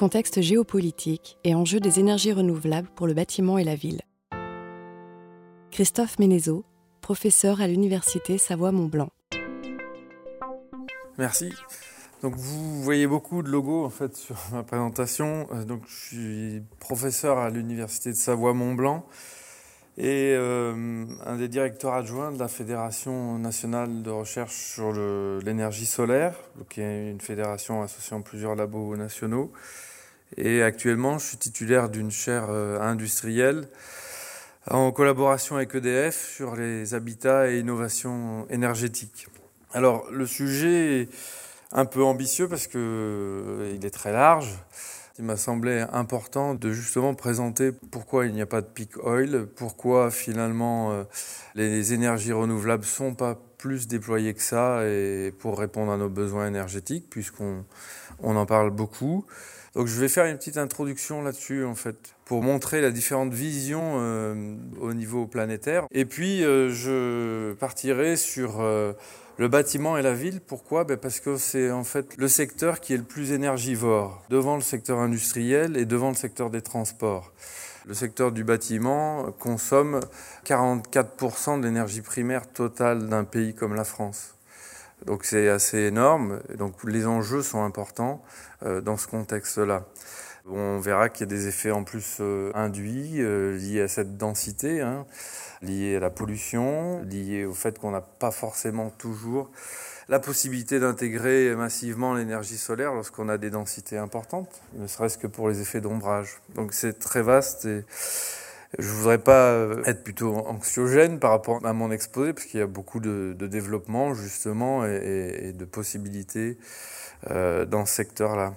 contexte géopolitique et enjeux des énergies renouvelables pour le bâtiment et la ville. Christophe Ménézo, professeur à l'Université Savoie-Mont-Blanc. Merci. Donc vous voyez beaucoup de logos en fait sur ma présentation. Euh, donc je suis professeur à l'université de Savoie-Mont-Blanc et euh, un des directeurs adjoints de la Fédération nationale de recherche sur l'énergie solaire, qui est une fédération associant plusieurs labos nationaux. Et actuellement, je suis titulaire d'une chaire euh, industrielle en collaboration avec EDF sur les habitats et innovations énergétiques. Alors le sujet un peu ambitieux parce que euh, il est très large. Il m'a semblé important de justement présenter pourquoi il n'y a pas de peak oil, pourquoi finalement euh, les énergies renouvelables sont pas plus déployées que ça et pour répondre à nos besoins énergétiques puisqu'on on en parle beaucoup. Donc je vais faire une petite introduction là-dessus en fait pour montrer la différente vision euh, au niveau planétaire. Et puis je partirai sur le bâtiment et la ville, pourquoi? Ben Parce que c'est en fait le secteur qui est le plus énergivore, devant le secteur industriel et devant le secteur des transports. Le secteur du bâtiment consomme 44% de l'énergie primaire totale d'un pays comme la France. Donc c'est assez énorme, donc les enjeux sont importants euh, dans ce contexte-là. On verra qu'il y a des effets en plus euh, induits euh, liés à cette densité. Hein liées à la pollution, liées au fait qu'on n'a pas forcément toujours la possibilité d'intégrer massivement l'énergie solaire lorsqu'on a des densités importantes, ne serait-ce que pour les effets d'ombrage. Donc c'est très vaste et je voudrais pas être plutôt anxiogène par rapport à mon exposé, parce qu'il y a beaucoup de, développement justement et, de possibilités euh, dans ce secteur-là.